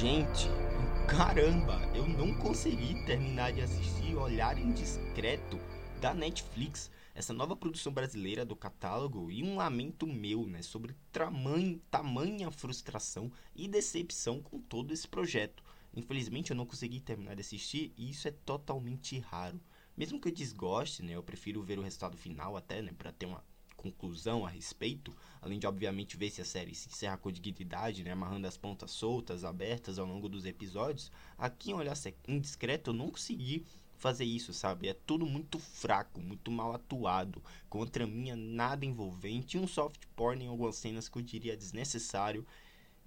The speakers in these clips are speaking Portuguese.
Gente, caramba, eu não consegui terminar de assistir Olhar Indiscreto da Netflix, essa nova produção brasileira do catálogo e um lamento meu, né, sobre tamanho, tamanha frustração e decepção com todo esse projeto. Infelizmente eu não consegui terminar de assistir e isso é totalmente raro. Mesmo que eu desgoste, né, eu prefiro ver o resultado final até, né, para ter uma conclusão a respeito, além de obviamente ver se a série se encerra com dignidade, né, amarrando as pontas soltas, abertas ao longo dos episódios, aqui em Olhar Indiscreto eu não consegui fazer isso, sabe? É tudo muito fraco, muito mal atuado, contra mim é nada envolvente e um soft porn em algumas cenas que eu diria desnecessário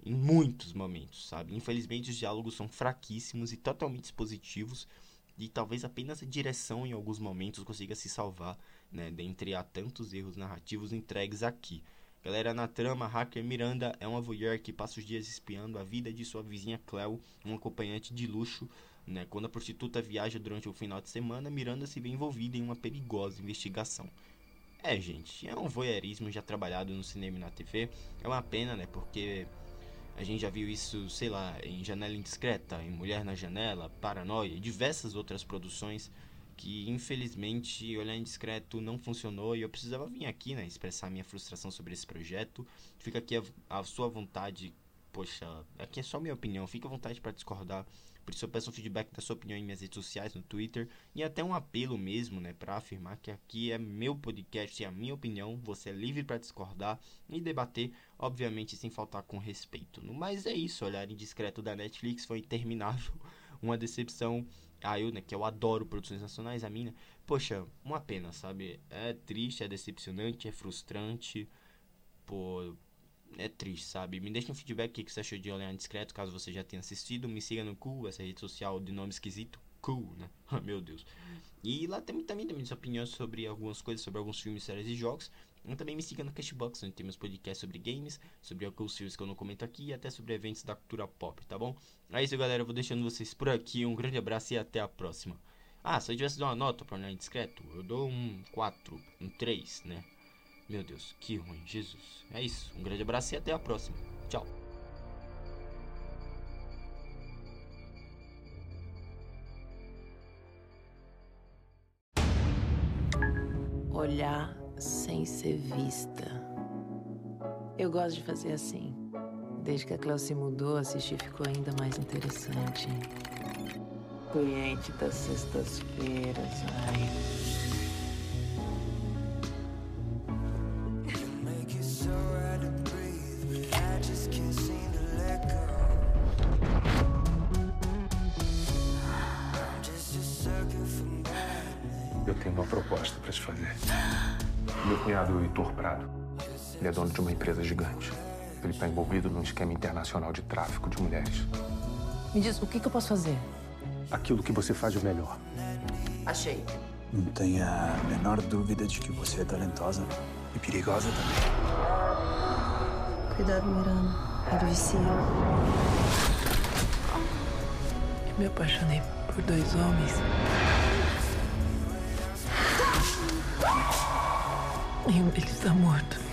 em muitos momentos, sabe? Infelizmente os diálogos são fraquíssimos e totalmente expositivos e talvez apenas a direção em alguns momentos consiga se salvar, né, dentre a tantos erros narrativos entregues aqui. Galera, na trama, Hacker Miranda é uma voyeur que passa os dias espiando a vida de sua vizinha Cleo, um acompanhante de luxo. Né? Quando a prostituta viaja durante o final de semana, Miranda se vê envolvida em uma perigosa investigação. É, gente, é um voyeurismo já trabalhado no cinema e na TV. É uma pena, né? Porque a gente já viu isso, sei lá, em Janela Indiscreta, em Mulher na Janela, Paranoia e diversas outras produções que infelizmente Olhar Indiscreto não funcionou e eu precisava vir aqui, né, expressar minha frustração sobre esse projeto. Fica aqui a, a sua vontade, poxa, aqui é só minha opinião, fica à vontade para discordar. Por isso eu peço um feedback da sua opinião em minhas redes sociais, no Twitter, e até um apelo mesmo, né, para afirmar que aqui é meu podcast e a minha opinião, você é livre para discordar e debater, obviamente sem faltar com respeito. Mas é isso, Olhar Indiscreto da Netflix foi interminável, uma decepção a eu, né, que eu adoro produções nacionais, a minha, poxa, uma pena, sabe? É triste, é decepcionante, é frustrante, pô, é triste, sabe? Me deixa um feedback o que você achou de Olhar Discreto, caso você já tenha assistido. Me siga no Cool, essa rede social de nome esquisito. Cool, né? Meu Deus. E lá também, também tem minhas opiniões sobre algumas coisas, sobre alguns filmes, séries e jogos. E também me siga no Cashbox, onde temos podcasts sobre games, sobre alguns filmes que eu não comento aqui e até sobre eventos da cultura pop, tá bom? É isso, galera. Eu vou deixando vocês por aqui. Um grande abraço e até a próxima. Ah, se eu tivesse dar uma nota para Olhar Discreto, eu dou um 4, um 3, né? Meu Deus, que ruim, Jesus. É isso, um grande abraço e até a próxima. Tchau. Olhar sem ser vista. Eu gosto de fazer assim. Desde que a Cléo se mudou, assistir ficou ainda mais interessante. Cliente das sextas-feiras, ai. uma proposta para te fazer. Meu cunhado, Heitor Prado, ele é dono de uma empresa gigante. Ele está envolvido num esquema internacional de tráfico de mulheres. Me diz, o que, que eu posso fazer? Aquilo que você faz o melhor. Achei. Não tenha a menor dúvida de que você é talentosa e perigosa também. Cuidado, Miranda. Ele vicia. Eu me apaixonei por dois homens. E um deles está morto.